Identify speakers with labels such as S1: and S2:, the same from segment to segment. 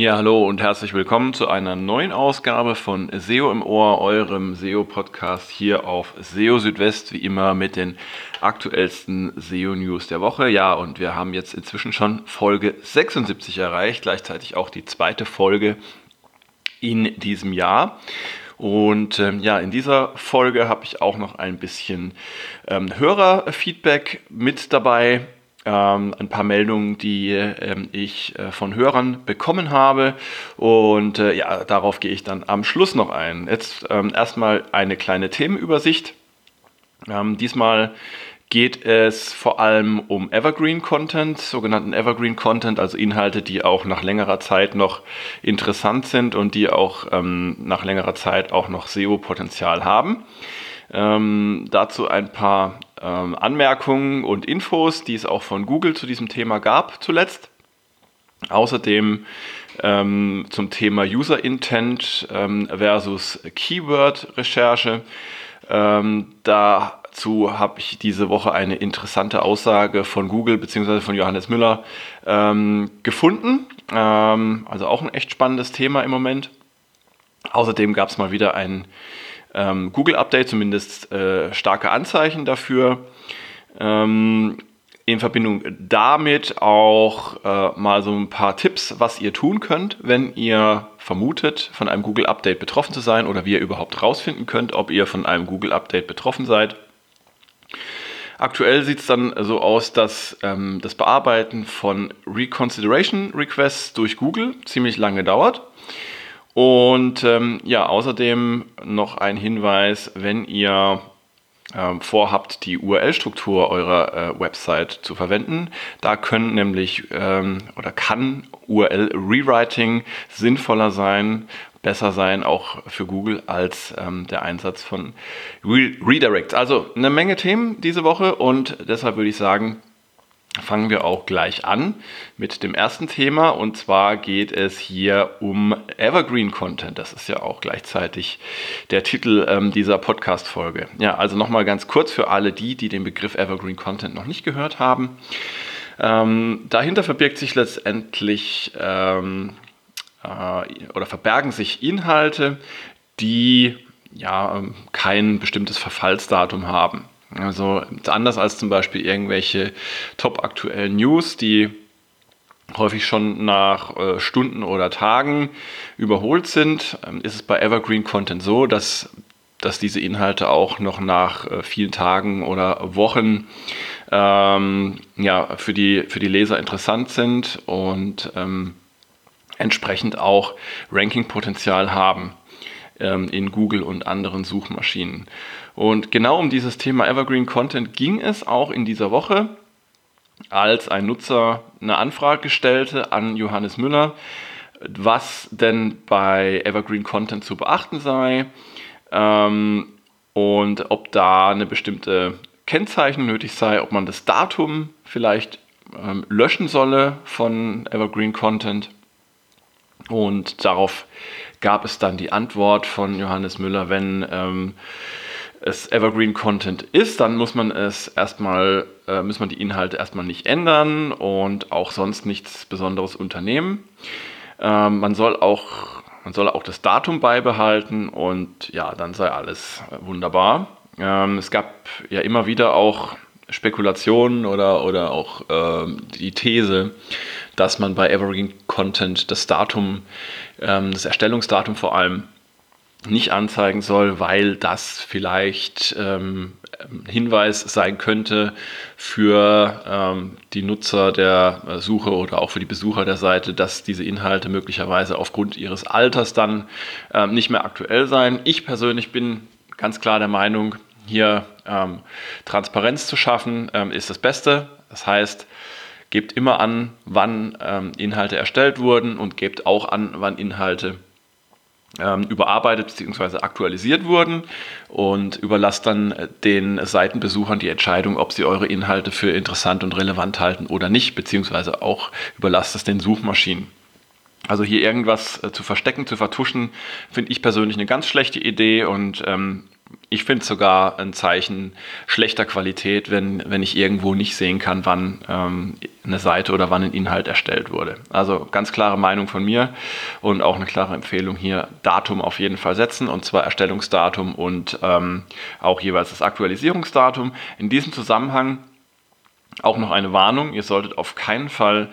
S1: Ja, hallo und herzlich willkommen zu einer neuen Ausgabe von SEO im Ohr, eurem SEO-Podcast hier auf SEO Südwest, wie immer mit den aktuellsten SEO-News der Woche. Ja, und wir haben jetzt inzwischen schon Folge 76 erreicht, gleichzeitig auch die zweite Folge in diesem Jahr. Und ähm, ja, in dieser Folge habe ich auch noch ein bisschen ähm, Hörerfeedback mit dabei ähm, ein paar Meldungen, die ähm, ich äh, von Hörern bekommen habe. Und äh, ja, darauf gehe ich dann am Schluss noch ein. Jetzt ähm, erstmal eine kleine Themenübersicht. Ähm, diesmal geht es vor allem um Evergreen Content, sogenannten Evergreen Content, also Inhalte, die auch nach längerer Zeit noch interessant sind und die auch ähm, nach längerer Zeit auch noch SEO-Potenzial haben. Ähm, dazu ein paar ähm, Anmerkungen und Infos, die es auch von Google zu diesem Thema gab zuletzt. Außerdem ähm, zum Thema User Intent ähm, versus Keyword Recherche. Ähm, dazu habe ich diese Woche eine interessante Aussage von Google bzw. von Johannes Müller ähm, gefunden. also auch ein echt spannendes Thema im Moment. Außerdem gab es mal wieder ein ähm, Google-Update, zumindest äh, starke Anzeichen dafür. Ähm, in Verbindung damit auch äh, mal so ein paar Tipps, was ihr tun könnt, wenn ihr vermutet, von einem Google-Update betroffen zu sein oder wie ihr überhaupt rausfinden könnt, ob ihr von einem Google-Update betroffen seid. Aktuell sieht es dann so aus, dass ähm, das Bearbeiten von Reconsideration Requests durch Google ziemlich lange dauert. Und ähm, ja, außerdem noch ein Hinweis, wenn ihr ähm, vorhabt, die URL-Struktur eurer äh, Website zu verwenden. Da können nämlich ähm, oder kann URL-Rewriting sinnvoller sein, besser sein, auch für Google, als ähm, der Einsatz von Re Redirect. Also eine Menge Themen diese Woche und deshalb würde ich sagen, fangen wir auch gleich an mit dem ersten Thema und zwar geht es hier um Evergreen Content. Das ist ja auch gleichzeitig der Titel ähm, dieser Podcast-Folge. Ja, also nochmal ganz kurz für alle die, die den Begriff Evergreen Content noch nicht gehört haben. Ähm, dahinter verbirgt sich letztendlich ähm, äh, oder verbergen sich Inhalte, die ja ähm, kein bestimmtes Verfallsdatum haben. Also anders als zum Beispiel irgendwelche top aktuellen News, die häufig schon nach äh, Stunden oder Tagen überholt sind, ähm, ist es bei Evergreen Content so, dass, dass diese Inhalte auch noch nach äh, vielen Tagen oder Wochen ähm, ja, für, die, für die Leser interessant sind und ähm, entsprechend auch Ranking-Potenzial haben ähm, in Google und anderen Suchmaschinen. Und genau um dieses Thema Evergreen Content ging es auch in dieser Woche, als ein Nutzer eine Anfrage stellte an Johannes Müller, was denn bei Evergreen Content zu beachten sei ähm, und ob da eine bestimmte Kennzeichnung nötig sei, ob man das Datum vielleicht ähm, löschen solle von Evergreen Content. Und darauf gab es dann die Antwort von Johannes Müller, wenn ähm, es Evergreen Content ist, dann muss man es erstmal, äh, muss man die Inhalte erstmal nicht ändern und auch sonst nichts Besonderes unternehmen. Ähm, man soll auch, man soll auch das Datum beibehalten und ja, dann sei alles wunderbar. Ähm, es gab ja immer wieder auch Spekulationen oder, oder auch ähm, die These, dass man bei Evergreen Content das Datum, ähm, das Erstellungsdatum vor allem nicht anzeigen soll, weil das vielleicht ähm, Hinweis sein könnte für ähm, die Nutzer der Suche oder auch für die Besucher der Seite, dass diese Inhalte möglicherweise aufgrund ihres Alters dann ähm, nicht mehr aktuell seien. Ich persönlich bin ganz klar der Meinung, hier ähm, Transparenz zu schaffen, ähm, ist das Beste. Das heißt, gebt immer an, wann ähm, Inhalte erstellt wurden und gebt auch an, wann Inhalte überarbeitet bzw. aktualisiert wurden und überlasst dann äh, den Seitenbesuchern die Entscheidung, ob sie eure Inhalte für interessant und relevant halten oder nicht, beziehungsweise auch überlasst es den Suchmaschinen. Also hier irgendwas äh, zu verstecken, zu vertuschen, finde ich persönlich eine ganz schlechte Idee und ähm, ich finde es sogar ein Zeichen schlechter Qualität, wenn, wenn ich irgendwo nicht sehen kann, wann ähm, eine Seite oder wann ein Inhalt erstellt wurde. Also ganz klare Meinung von mir und auch eine klare Empfehlung hier, Datum auf jeden Fall setzen und zwar Erstellungsdatum und ähm, auch jeweils das Aktualisierungsdatum. In diesem Zusammenhang auch noch eine Warnung, ihr solltet auf keinen Fall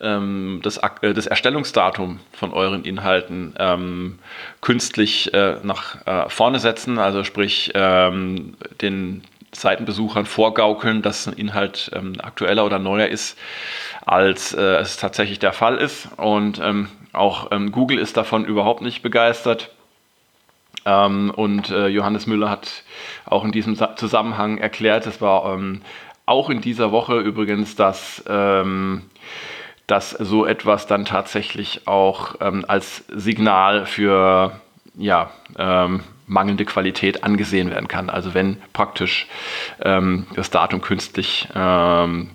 S1: ähm, das, äh, das, Erstellungsdatum von euren Inhalten ähm, künstlich äh, nach äh, vorne setzen, also sprich ähm, den Seitenbesuchern vorgaukeln, dass ein Inhalt ähm, aktueller oder neuer ist, als äh, es tatsächlich der Fall ist. Und ähm, auch ähm, Google ist davon überhaupt nicht begeistert. und äh, Johannes Müller hat auch in diesem Zusammenhang erklärt, es war auch in dieser Woche übrigens, dass ähm, dass so etwas dann tatsächlich auch ähm, als Signal für ja, ähm, mangelnde Qualität angesehen werden kann. Also wenn praktisch ähm, das Datum künstlich ähm,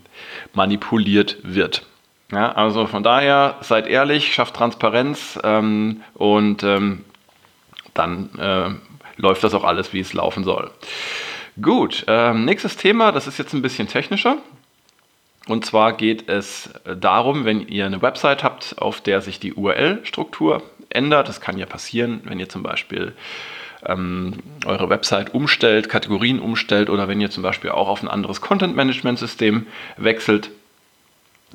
S1: manipuliert wird. Ja, also von daher seid ehrlich, schafft Transparenz ähm, und ähm, dann äh, läuft das auch alles, wie es laufen soll. Gut, nächstes Thema, das ist jetzt ein bisschen technischer. Und zwar geht es darum, wenn ihr eine Website habt, auf der sich die URL-Struktur ändert. Das kann ja passieren, wenn ihr zum Beispiel ähm, eure Website umstellt, Kategorien umstellt oder wenn ihr zum Beispiel auch auf ein anderes Content-Management-System wechselt.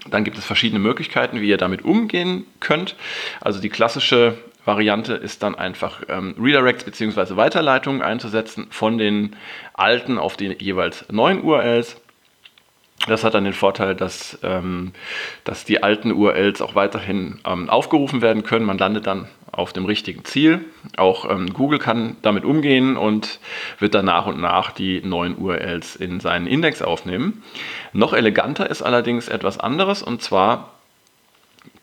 S1: Dann gibt es verschiedene Möglichkeiten, wie ihr damit umgehen könnt. Also die klassische Variante ist dann einfach ähm, Redirects bzw. Weiterleitungen einzusetzen von den alten auf die jeweils neuen URLs. Das hat dann den Vorteil, dass, ähm, dass die alten URLs auch weiterhin ähm, aufgerufen werden können. Man landet dann auf dem richtigen Ziel. Auch ähm, Google kann damit umgehen und wird dann nach und nach die neuen URLs in seinen Index aufnehmen. Noch eleganter ist allerdings etwas anderes und zwar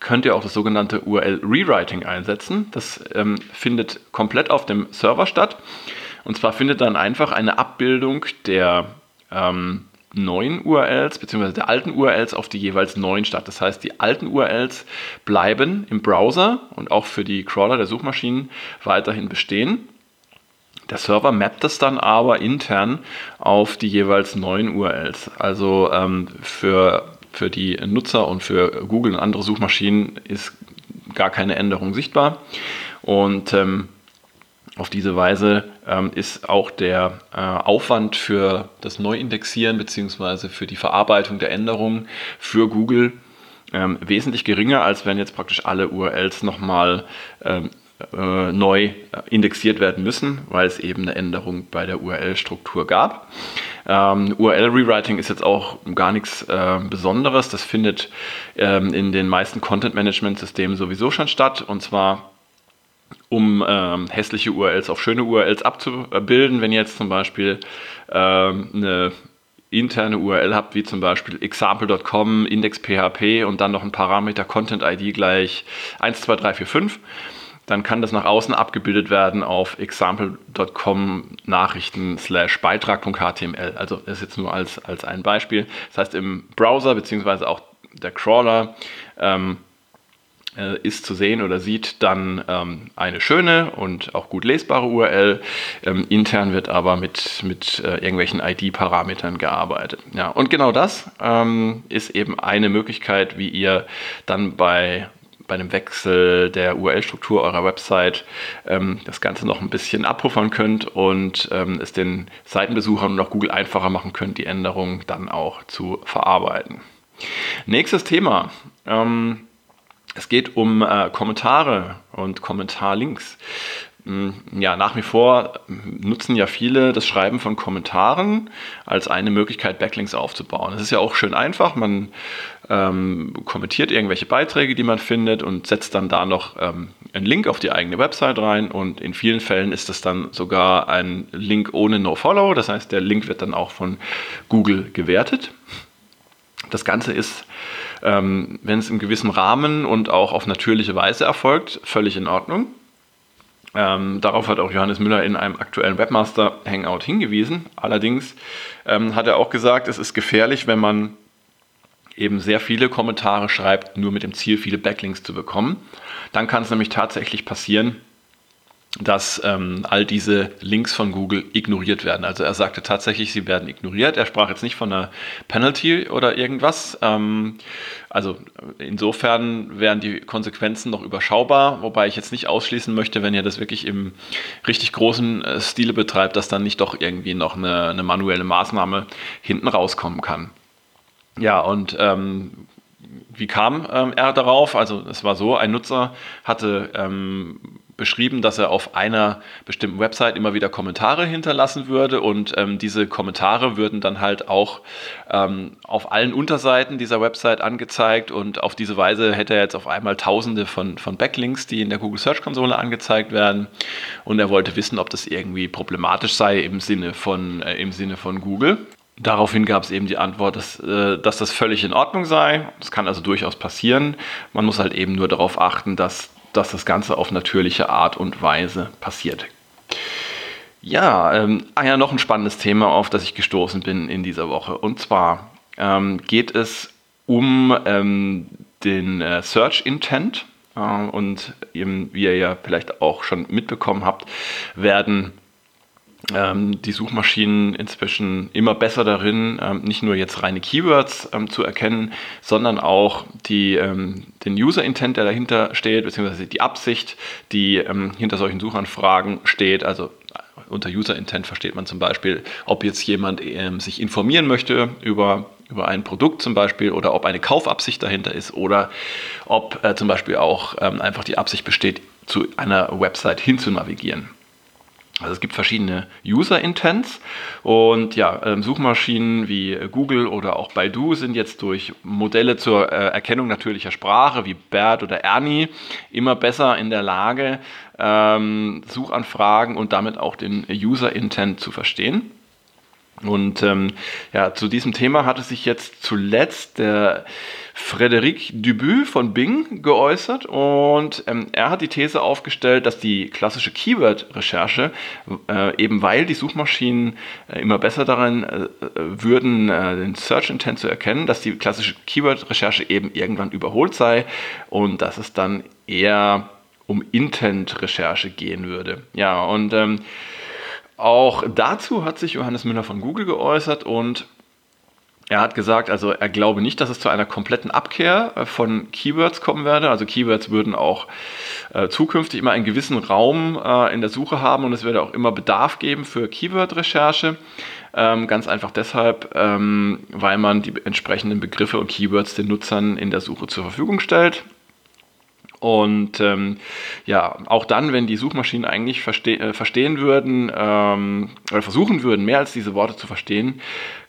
S1: könnt ihr auch das sogenannte URL-Rewriting einsetzen. Das ähm, findet komplett auf dem Server statt. Und zwar findet dann einfach eine Abbildung der ähm, neuen URLs bzw. der alten URLs auf die jeweils neuen statt. Das heißt, die alten URLs bleiben im Browser und auch für die Crawler der Suchmaschinen weiterhin bestehen. Der Server mappt es dann aber intern auf die jeweils neuen URLs. Also ähm, für, für die Nutzer und für Google und andere Suchmaschinen ist gar keine Änderung sichtbar. Und ähm, auf diese Weise ähm, ist auch der äh, Aufwand für das Neuindexieren bzw. für die Verarbeitung der Änderungen für Google ähm, wesentlich geringer, als wenn jetzt praktisch alle URLs nochmal ähm, äh, neu indexiert werden müssen, weil es eben eine Änderung bei der URL-Struktur gab. Ähm, URL-Rewriting ist jetzt auch gar nichts äh, Besonderes. Das findet ähm, in den meisten Content-Management-Systemen sowieso schon statt. Und zwar um ähm, hässliche URLs auf schöne URLs abzubilden. Wenn ihr jetzt zum Beispiel ähm, eine interne URL habt, wie zum Beispiel example.com, index.php und dann noch ein Parameter Content ID gleich 12345, dann kann das nach außen abgebildet werden auf example.com Nachrichten slash Beitrag.html. Also das ist jetzt nur als, als ein Beispiel. Das heißt, im Browser beziehungsweise auch der Crawler ähm, äh, ist zu sehen oder sieht dann ähm, eine schöne und auch gut lesbare URL. Ähm, intern wird aber mit, mit äh, irgendwelchen ID-Parametern gearbeitet. Ja, und genau das ähm, ist eben eine Möglichkeit, wie ihr dann bei bei einem Wechsel der URL-Struktur eurer Website ähm, das Ganze noch ein bisschen abpuffern könnt und ähm, es den Seitenbesuchern und auch Google einfacher machen könnt, die Änderungen dann auch zu verarbeiten. Nächstes Thema. Ähm, es geht um äh, Kommentare und Kommentarlinks. Mm, ja, nach wie vor nutzen ja viele das Schreiben von Kommentaren als eine Möglichkeit, Backlinks aufzubauen. Das ist ja auch schön einfach. Man ähm, kommentiert irgendwelche Beiträge, die man findet und setzt dann da noch ähm, einen Link auf die eigene Website rein. Und in vielen Fällen ist das dann sogar ein Link ohne No-Follow. Das heißt, der Link wird dann auch von Google gewertet. Das Ganze ist ähm, wenn es im gewissen Rahmen und auch auf natürliche Weise erfolgt, völlig in Ordnung. Ähm, darauf hat auch Johannes Müller in einem aktuellen Webmaster Hangout hingewiesen. Allerdings ähm, hat er auch gesagt, es ist gefährlich, wenn man eben sehr viele Kommentare schreibt, nur mit dem Ziel, viele Backlinks zu bekommen. Dann kann es nämlich tatsächlich passieren, dass ähm, all diese Links von Google ignoriert werden. Also er sagte tatsächlich, sie werden ignoriert. Er sprach jetzt nicht von einer Penalty oder irgendwas. Ähm, also insofern wären die Konsequenzen noch überschaubar, wobei ich jetzt nicht ausschließen möchte, wenn ihr das wirklich im richtig großen äh, Stile betreibt, dass dann nicht doch irgendwie noch eine, eine manuelle Maßnahme hinten rauskommen kann. Ja, und ähm, wie kam ähm, er darauf? Also es war so, ein Nutzer hatte ähm, beschrieben, dass er auf einer bestimmten Website immer wieder Kommentare hinterlassen würde und ähm, diese Kommentare würden dann halt auch ähm, auf allen Unterseiten dieser Website angezeigt und auf diese Weise hätte er jetzt auf einmal tausende von, von Backlinks, die in der Google Search Konsole angezeigt werden und er wollte wissen, ob das irgendwie problematisch sei im Sinne von, äh, im Sinne von Google. Daraufhin gab es eben die Antwort, dass, äh, dass das völlig in Ordnung sei. Das kann also durchaus passieren. Man muss halt eben nur darauf achten, dass dass das Ganze auf natürliche Art und Weise passiert. Ja, ähm, ah ja, noch ein spannendes Thema, auf das ich gestoßen bin in dieser Woche. Und zwar ähm, geht es um ähm, den äh, Search Intent. Äh, und eben, wie ihr ja vielleicht auch schon mitbekommen habt, werden ähm, die Suchmaschinen inzwischen immer besser darin, ähm, nicht nur jetzt reine Keywords ähm, zu erkennen, sondern auch die, ähm, den User-Intent, der dahinter steht, beziehungsweise die Absicht, die ähm, hinter solchen Suchanfragen steht. Also äh, unter User-Intent versteht man zum Beispiel, ob jetzt jemand ähm, sich informieren möchte über über ein Produkt zum Beispiel oder ob eine Kaufabsicht dahinter ist oder ob äh, zum Beispiel auch einfach die Absicht besteht, zu einer Website hin zu navigieren. Also es gibt verschiedene User-Intents und ja, ähm, Suchmaschinen wie Google oder auch Baidu sind jetzt durch Modelle zur äh, Erkennung natürlicher Sprache wie BERT oder Ernie immer besser in der Lage, ähm, Suchanfragen und damit auch den User-Intent zu verstehen. Und ähm, ja, zu diesem Thema hatte sich jetzt zuletzt der Frédéric Dubu von Bing geäußert und ähm, er hat die These aufgestellt, dass die klassische Keyword-Recherche, äh, eben weil die Suchmaschinen äh, immer besser darin äh, würden, äh, den Search Intent zu erkennen, dass die klassische Keyword-Recherche eben irgendwann überholt sei und dass es dann eher um Intent-Recherche gehen würde. Ja, und ähm, auch dazu hat sich Johannes Müller von Google geäußert und er hat gesagt, also er glaube nicht, dass es zu einer kompletten Abkehr äh, von Keywords kommen werde. Also Keywords würden auch äh, zukünftig immer einen gewissen Raum äh, in der Suche haben und es werde auch immer Bedarf geben für Keyword-Recherche. Ähm, ganz einfach deshalb, ähm, weil man die entsprechenden Begriffe und Keywords den Nutzern in der Suche zur Verfügung stellt. Und ähm, ja, auch dann, wenn die Suchmaschinen eigentlich verste äh, verstehen würden ähm, oder versuchen würden, mehr als diese Worte zu verstehen,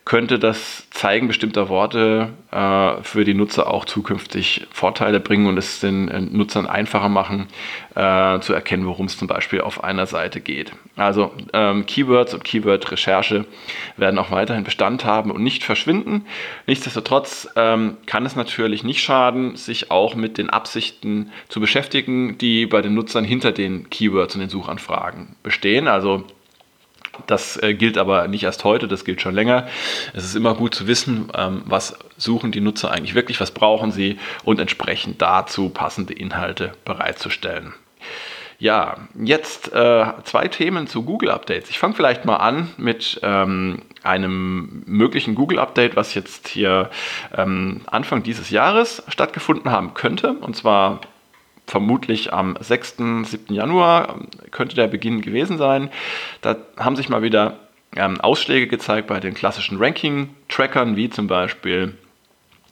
S1: könnte das Zeigen bestimmter Worte äh, für die Nutzer auch zukünftig Vorteile bringen und es den äh, Nutzern einfacher machen, äh, zu erkennen, worum es zum Beispiel auf einer Seite geht. Also ähm, Keywords und Keyword-Recherche werden auch weiterhin Bestand haben und nicht verschwinden. Nichtsdestotrotz ähm, kann es natürlich nicht schaden, sich auch mit den Absichten zu beschäftigen, die bei den Nutzern hinter den Keywords und den Suchanfragen bestehen. Also das äh, gilt aber nicht erst heute, das gilt schon länger. Es ist immer gut zu wissen, ähm, was suchen die Nutzer eigentlich wirklich, was brauchen sie und entsprechend dazu passende Inhalte bereitzustellen. Ja, jetzt äh, zwei Themen zu Google Updates. Ich fange vielleicht mal an mit ähm, einem möglichen Google Update, was jetzt hier ähm, Anfang dieses Jahres stattgefunden haben könnte. Und zwar vermutlich am 6., 7. Januar könnte der Beginn gewesen sein. Da haben sich mal wieder ähm, Ausschläge gezeigt bei den klassischen Ranking-Trackern, wie zum Beispiel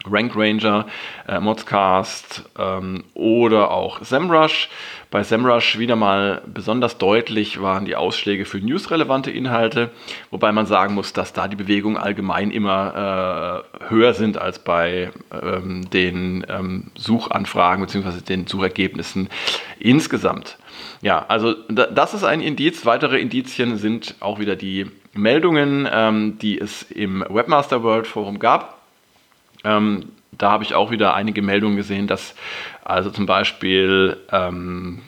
S1: Rank Ranger, äh, Modscast ähm, oder auch SEMrush. Bei SEMrush wieder mal besonders deutlich waren die Ausschläge für newsrelevante Inhalte, wobei man sagen muss, dass da die Bewegungen allgemein immer äh, höher sind als bei ähm, den ähm, Suchanfragen bzw. den Suchergebnissen insgesamt. Ja, also das ist ein Indiz. Weitere Indizien sind auch wieder die Meldungen, ähm, die es im Webmaster World Forum gab. Ähm, da habe ich auch wieder einige Meldungen gesehen, dass also zum Beispiel ähm,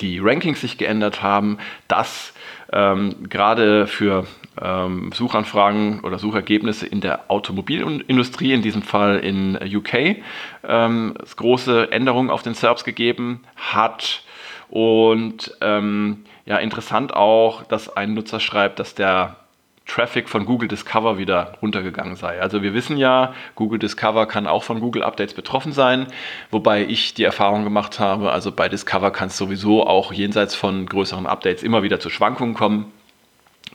S1: die Rankings sich geändert haben, dass ähm, gerade für ähm, Suchanfragen oder Suchergebnisse in der Automobilindustrie, in diesem Fall in UK, ähm, große Änderungen auf den SERPs gegeben hat. Und ähm, ja, interessant auch, dass ein Nutzer schreibt, dass der Traffic von Google Discover wieder runtergegangen sei. Also wir wissen ja, Google Discover kann auch von Google Updates betroffen sein, wobei ich die Erfahrung gemacht habe, also bei Discover kann es sowieso auch jenseits von größeren Updates immer wieder zu Schwankungen kommen.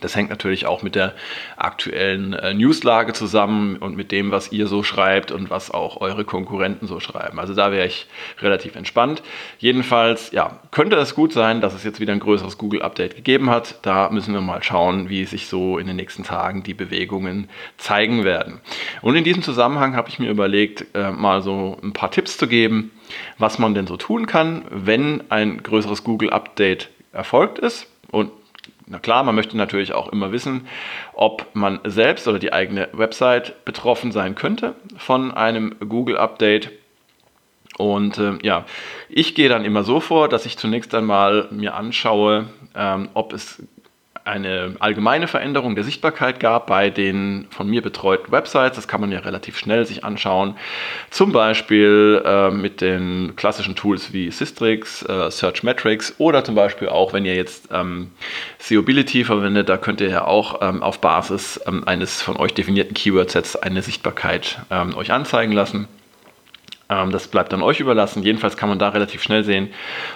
S1: Das hängt natürlich auch mit der aktuellen äh, Newslage zusammen und mit dem, was ihr so schreibt und was auch eure Konkurrenten so schreiben. Also da wäre ich relativ entspannt. Jedenfalls, ja, könnte es gut sein, dass es jetzt wieder ein größeres Google-Update gegeben hat. Da müssen wir mal schauen, wie sich so in den nächsten Tagen die Bewegungen zeigen werden. Und in diesem Zusammenhang habe ich mir überlegt, äh, mal so ein paar Tipps zu geben, was man denn so tun kann, wenn ein größeres Google-Update erfolgt ist. Und na klar, man möchte natürlich auch immer wissen, ob man selbst oder die eigene Website betroffen sein könnte von einem Google-Update. Und äh, ja, ich gehe dann immer so vor, dass ich zunächst einmal mir anschaue, ähm, ob es eine allgemeine Veränderung der Sichtbarkeit gab bei den von mir betreuten Websites. Das kann man ja relativ schnell sich anschauen. Zum Beispiel äh, mit den klassischen Tools wie Systrix, äh, Searchmetrics oder zum Beispiel auch, wenn ihr jetzt ähm, Seeability verwendet, da könnt ihr ja auch ähm, auf Basis ähm, eines von euch definierten Keyword-Sets eine Sichtbarkeit ähm, euch anzeigen lassen. Ähm, das bleibt dann euch überlassen. Jedenfalls kann man da relativ schnell sehen,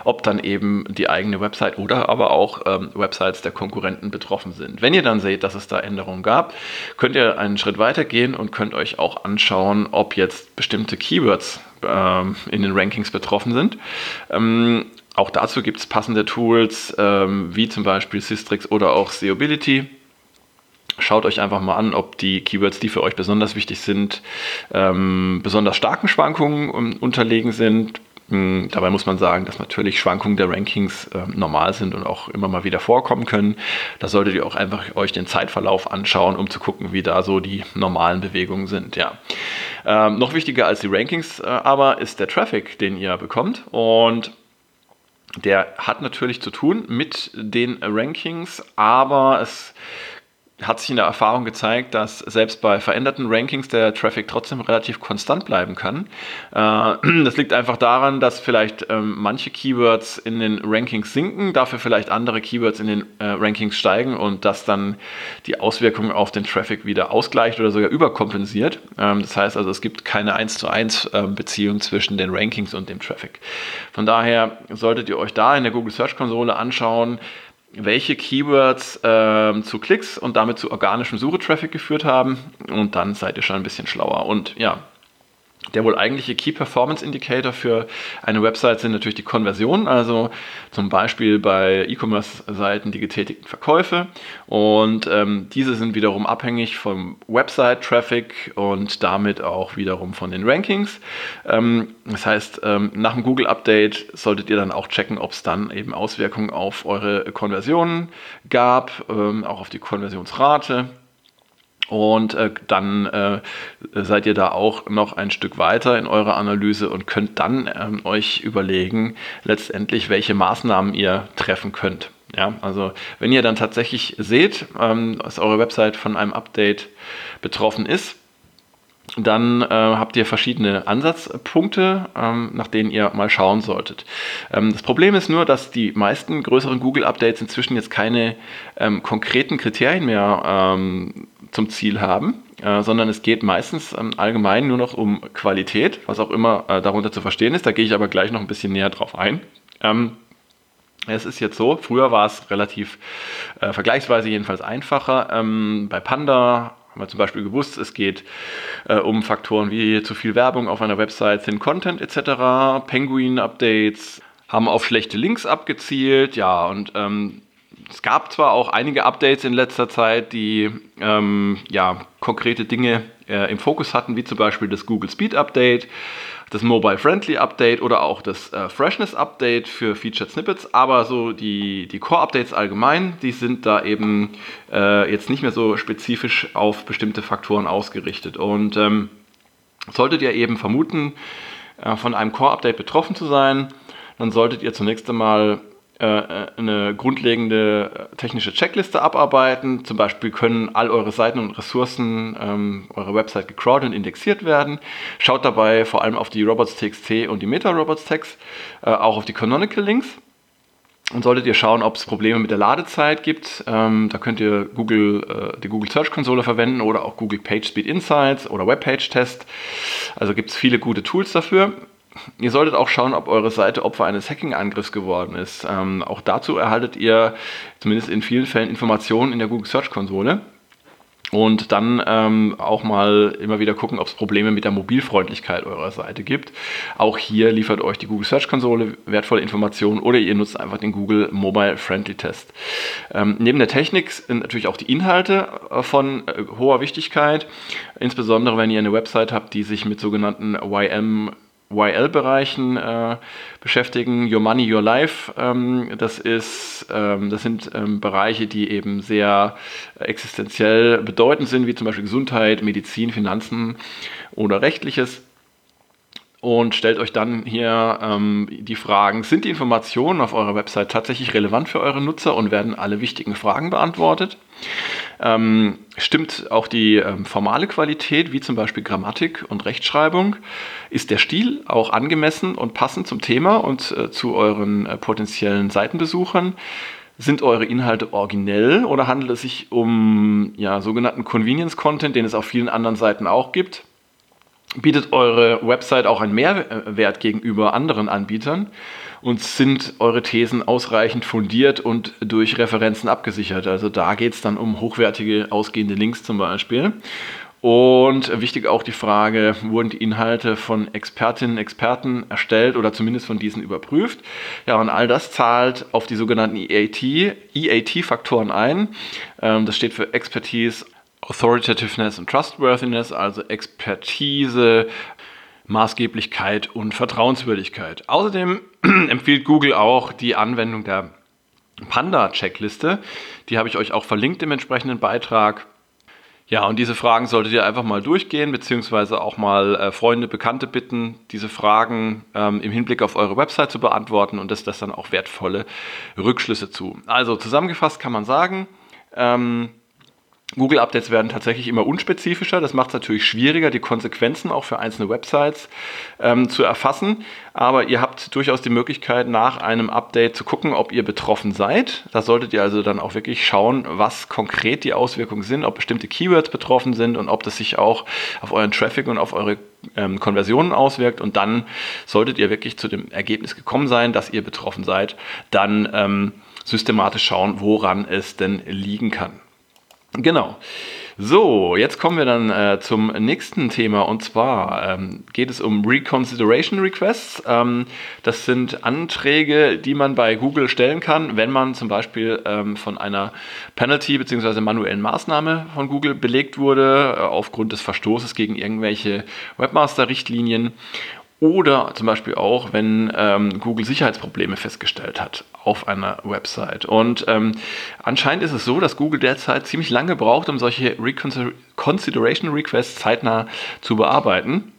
S1: ob dann eben die eigene Website oder aber auch ähm, Websites der Konkurrenten betroffen sind. Wenn ihr dann seht, dass es da Änderungen gab, könnt ihr einen Schritt weiter gehen und könnt euch auch anschauen, ob jetzt bestimmte Keywords ähm, in den Rankings betroffen sind. Ähm, auch dazu gibt es passende Tools, ähm, wie zum Beispiel Systrix oder auch Seeability Schaut euch einfach mal an, ob die Keywords, die für euch besonders wichtig sind, ähm, besonders starken Schwankungen unterlegen sind. Hm, dabei muss man sagen, dass natürlich Schwankungen der Rankings äh, normal sind und auch immer mal wieder vorkommen können. Da solltet ihr auch einfach euch den Zeitverlauf anschauen, um zu gucken, wie da so die normalen Bewegungen sind. Ja. Ähm, noch wichtiger als die Rankings äh, aber ist der Traffic, den ihr bekommt. Und der hat natürlich zu tun mit den Rankings, aber es hat sich in der Erfahrung gezeigt, dass selbst bei veränderten Rankings der Traffic trotzdem relativ konstant bleiben kann. Äh, das liegt einfach daran, dass vielleicht ähm, manche Keywords in den Rankings sinken, dafür vielleicht andere Keywords in den äh, Rankings steigen und das dann die Auswirkungen auf den Traffic wieder ausgleicht oder sogar überkompensiert. Ähm, das heißt also, es gibt keine 1 zu 1 ähm, Beziehung zwischen den Rankings und dem Traffic. Von daher solltet ihr euch da in der Google Search Konsole anschauen, welche Keywords äh, zu Klicks und damit zu organischem Suchetraffic geführt haben und dann seid ihr schon ein bisschen schlauer. Und ja, der wohl eigentliche Key Performance Indicator für eine Website sind natürlich die Konversionen, also zum Beispiel bei E-Commerce-Seiten die getätigten Verkäufe. Und ähm, diese sind wiederum abhängig vom Website-Traffic und damit auch wiederum von den Rankings. Ähm, das heißt, ähm, nach dem Google-Update solltet ihr dann auch checken, ob es dann eben Auswirkungen auf eure Konversionen gab, ähm, auch auf die Konversionsrate und äh, dann äh, seid ihr da auch noch ein Stück weiter in eurer Analyse und könnt dann ähm, euch überlegen, letztendlich, welche Maßnahmen ihr treffen könnt. Ja, also wenn ihr dann tatsächlich seht, ähm, dass eure Website von einem Update betroffen ist, dann äh, habt ihr verschiedene Ansatzpunkte, ähm, nach denen ihr mal schauen solltet. Ähm, das Problem ist nur, dass die meisten größeren Google-Updates inzwischen jetzt keine ähm, konkreten Kriterien mehr ähm, zum Ziel haben, äh, sondern es geht meistens ähm, allgemein nur noch um Qualität, was auch immer äh, darunter zu verstehen ist. Da gehe ich aber gleich noch ein bisschen näher drauf ein. Ähm, es ist jetzt so, früher war es relativ äh, vergleichsweise jedenfalls einfacher. Ähm, bei Panda haben wir zum Beispiel gewusst, es geht äh, um Faktoren wie zu viel Werbung auf einer Website, Thin Content etc., Penguin-Updates, haben auf schlechte Links abgezielt, ja, und ähm, es gab zwar auch einige Updates in letzter Zeit, die ähm, ja, konkrete Dinge äh, im Fokus hatten, wie zum Beispiel das Google Speed Update, das Mobile Friendly Update oder auch das äh, Freshness Update für Featured Snippets, aber so die, die Core Updates allgemein, die sind da eben äh, jetzt nicht mehr so spezifisch auf bestimmte Faktoren ausgerichtet. Und ähm, solltet ihr eben vermuten, äh, von einem Core Update betroffen zu sein, dann solltet ihr zunächst einmal eine grundlegende äh, technische Checkliste abarbeiten. Zum Beispiel können all eure Seiten und Ressourcen ähm, eurer Website gecrawled und indexiert werden. Schaut dabei vor allem auf die Robots.txt und die Meta-Robots-Tags, äh, auch auf die Canonical Links. und solltet ihr schauen, ob es Probleme mit der Ladezeit gibt. Ähm, da könnt ihr Google, äh, die Google Search Konsole verwenden oder auch Google PageSpeed Insights oder Webpage Test. Also gibt es viele gute Tools dafür. Ihr solltet auch schauen, ob eure Seite Opfer eines Hacking-Angriffs geworden ist. Ähm, auch dazu erhaltet ihr zumindest in vielen Fällen Informationen in der Google Search Konsole und dann ähm, auch mal immer wieder gucken, ob es Probleme mit der Mobilfreundlichkeit eurer Seite gibt. Auch hier liefert euch die Google Search Konsole wertvolle Informationen oder ihr nutzt einfach den Google Mobile Friendly Test. Ähm, neben der Technik sind natürlich auch die Inhalte äh, von äh, hoher Wichtigkeit, insbesondere wenn ihr eine Website habt, die sich mit sogenannten YM YL-Bereichen äh, beschäftigen. Your Money, Your Life, ähm, das, ist, ähm, das sind ähm, Bereiche, die eben sehr existenziell bedeutend sind, wie zum Beispiel Gesundheit, Medizin, Finanzen oder Rechtliches und stellt euch dann hier ähm, die Fragen, sind die Informationen auf eurer Website tatsächlich relevant für eure Nutzer und werden alle wichtigen Fragen beantwortet? Ähm, stimmt auch die ähm, formale Qualität, wie zum Beispiel Grammatik und Rechtschreibung? Ist der Stil auch angemessen und passend zum Thema und äh, zu euren äh, potenziellen Seitenbesuchern? Sind eure Inhalte originell oder handelt es sich um ja, sogenannten Convenience-Content, den es auf vielen anderen Seiten auch gibt? Bietet eure Website auch einen Mehrwert gegenüber anderen Anbietern und sind eure Thesen ausreichend fundiert und durch Referenzen abgesichert. Also da geht es dann um hochwertige ausgehende Links zum Beispiel. Und wichtig auch die Frage, wurden die Inhalte von Expertinnen, Experten erstellt oder zumindest von diesen überprüft? Ja, und all das zahlt auf die sogenannten EAT, EAT-Faktoren ein. Ähm, das steht für Expertise, Authoritativeness und Trustworthiness, also Expertise, Maßgeblichkeit und Vertrauenswürdigkeit. Außerdem empfiehlt Google auch die Anwendung der Panda-Checkliste. Die habe ich euch auch verlinkt im entsprechenden Beitrag. Ja, und diese Fragen solltet ihr einfach mal durchgehen, beziehungsweise auch mal äh, Freunde, Bekannte bitten, diese Fragen ähm, im Hinblick auf eure Website zu beantworten und das, das dann auch wertvolle Rückschlüsse zu. Also zusammengefasst kann man sagen, ähm, Google-Updates werden tatsächlich immer unspezifischer. Das macht es natürlich schwieriger, die Konsequenzen auch für einzelne Websites ähm, zu erfassen. Aber ihr habt durchaus die Möglichkeit, nach einem Update zu gucken, ob ihr betroffen seid. Da solltet ihr also dann auch wirklich schauen, was konkret die Auswirkungen sind, ob bestimmte Keywords betroffen sind und ob das sich auch auf euren Traffic und auf eure ähm, Konversionen auswirkt. Und dann solltet ihr wirklich zu dem Ergebnis gekommen sein, dass ihr betroffen seid, dann ähm, systematisch schauen, woran es denn liegen kann. Genau. So, jetzt kommen wir dann äh, zum nächsten Thema und zwar ähm, geht es um Reconsideration Requests. Ähm, das sind Anträge, die man bei Google stellen kann, wenn man zum Beispiel ähm, von einer Penalty bzw. manuellen Maßnahme von Google belegt wurde, äh, aufgrund des Verstoßes gegen irgendwelche Webmaster-Richtlinien oder zum Beispiel auch, wenn ähm, Google Sicherheitsprobleme festgestellt hat auf einer Website. Und ähm, anscheinend ist es so, dass Google derzeit ziemlich lange braucht, um solche Reconsideration Requests zeitnah zu bearbeiten.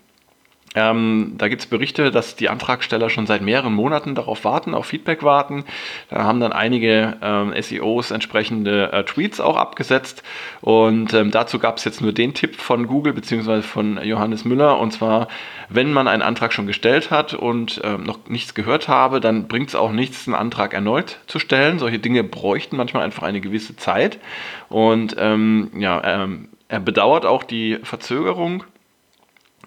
S1: Ähm, da gibt es Berichte, dass die Antragsteller schon seit mehreren Monaten darauf warten, auf Feedback warten. Da haben dann einige ähm, SEOs entsprechende äh, Tweets auch abgesetzt. Und ähm, dazu gab es jetzt nur den Tipp von Google bzw. von Johannes Müller. Und zwar, wenn man einen Antrag schon gestellt hat und ähm, noch nichts gehört habe, dann bringt es auch nichts, einen Antrag erneut zu stellen. Solche Dinge bräuchten manchmal einfach eine gewisse Zeit. Und ähm, ja, ähm, er bedauert auch die Verzögerung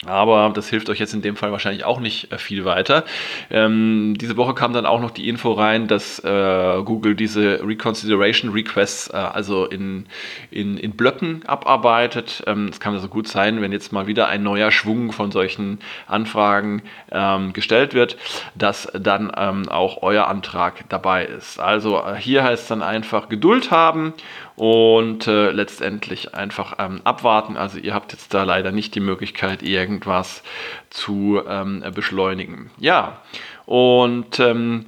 S1: aber das hilft euch jetzt in dem Fall wahrscheinlich auch nicht äh, viel weiter. Ähm, diese Woche kam dann auch noch die Info rein, dass äh, Google diese Reconsideration Requests äh, also in, in, in Blöcken abarbeitet. Ähm, es kann also gut sein, wenn jetzt mal wieder ein neuer Schwung von solchen Anfragen ähm, gestellt wird, dass dann ähm, auch euer Antrag dabei ist. Also äh, hier heißt es dann einfach Geduld haben und äh, letztendlich einfach ähm, abwarten. Also ihr habt jetzt da leider nicht die Möglichkeit, irgendwas zu ähm, beschleunigen. Ja, und ähm,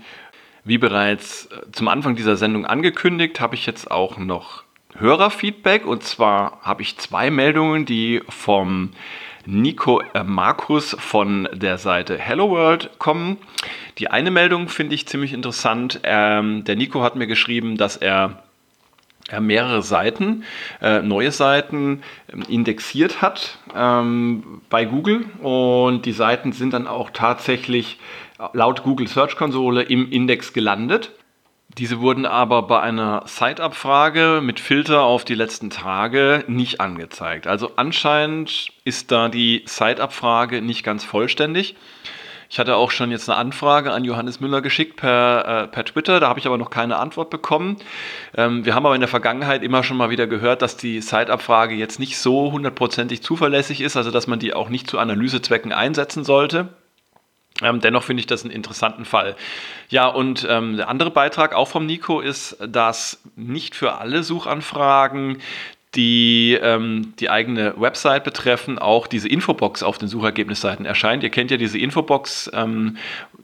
S1: wie bereits äh, zum Anfang dieser Sendung angekündigt, habe ich jetzt auch noch Hörerfeedback und zwar habe ich zwei Meldungen, die vom Nico äh, Markus von der Seite Hello World kommen. Die eine Meldung finde ich ziemlich interessant. Ähm, der Nico hat mir geschrieben, dass er er mehrere Seiten, äh, neue Seiten ähm, indexiert hat ähm, bei Google und die Seiten sind dann auch tatsächlich laut Google Search Konsole im Index gelandet. Diese wurden aber bei einer Site-Abfrage mit Filter auf die letzten Tage nicht angezeigt. Also anscheinend ist da die Site-Abfrage nicht ganz vollständig. Ich hatte auch schon jetzt eine Anfrage an Johannes Müller geschickt per, äh, per Twitter, da habe ich aber noch keine Antwort bekommen. Ähm, wir haben aber in der Vergangenheit immer schon mal wieder gehört, dass die Site-Abfrage jetzt nicht so hundertprozentig zuverlässig ist, also dass man die auch nicht zu Analysezwecken einsetzen sollte. Ähm, dennoch finde ich das einen interessanten Fall. Ja, und ähm, der andere Beitrag auch vom Nico ist, dass nicht für alle Suchanfragen die ähm, die eigene Website betreffen, auch diese Infobox auf den Suchergebnisseiten erscheint. Ihr kennt ja diese Infobox, ähm,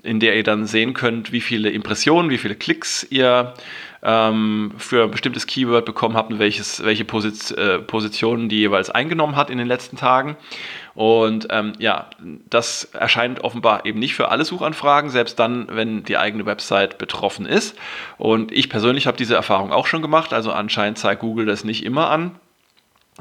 S1: in der ihr dann sehen könnt, wie viele Impressionen, wie viele Klicks ihr ähm, für ein bestimmtes Keyword bekommen habt und welches, welche Posit äh, Positionen die jeweils eingenommen hat in den letzten Tagen. Und ähm, ja, das erscheint offenbar eben nicht für alle Suchanfragen, selbst dann, wenn die eigene Website betroffen ist. Und ich persönlich habe diese Erfahrung auch schon gemacht. Also anscheinend zeigt Google das nicht immer an.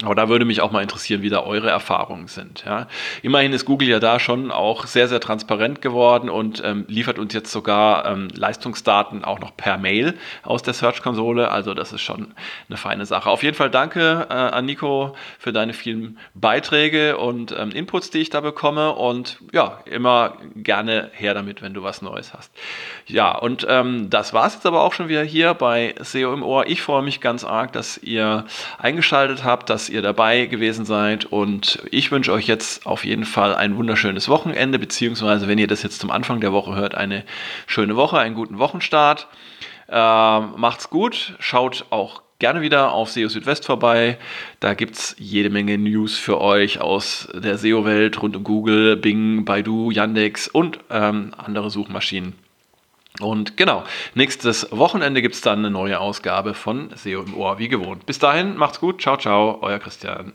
S1: Aber da würde mich auch mal interessieren, wie da eure Erfahrungen sind. Ja. Immerhin ist Google ja da schon auch sehr, sehr transparent geworden und ähm, liefert uns jetzt sogar ähm, Leistungsdaten auch noch per Mail aus der Search-Konsole. Also das ist schon eine feine Sache. Auf jeden Fall danke äh, an Nico für deine vielen Beiträge und ähm, Inputs, die ich da bekomme. Und ja, immer gerne her damit, wenn du was Neues hast. Ja, und ähm, das war es jetzt aber auch schon wieder hier bei SEO im Ohr. Ich freue mich ganz arg, dass ihr eingeschaltet habt, dass dass ihr dabei gewesen seid und ich wünsche euch jetzt auf jeden Fall ein wunderschönes Wochenende, beziehungsweise wenn ihr das jetzt zum Anfang der Woche hört, eine schöne Woche, einen guten Wochenstart. Äh, macht's gut, schaut auch gerne wieder auf SEO Südwest vorbei. Da gibt es jede Menge News für euch aus der SEO-Welt rund um Google, Bing, Baidu, Yandex und ähm, andere Suchmaschinen. Und genau, nächstes Wochenende gibt es dann eine neue Ausgabe von SEO im Ohr, wie gewohnt. Bis dahin, macht's gut, ciao, ciao, euer Christian.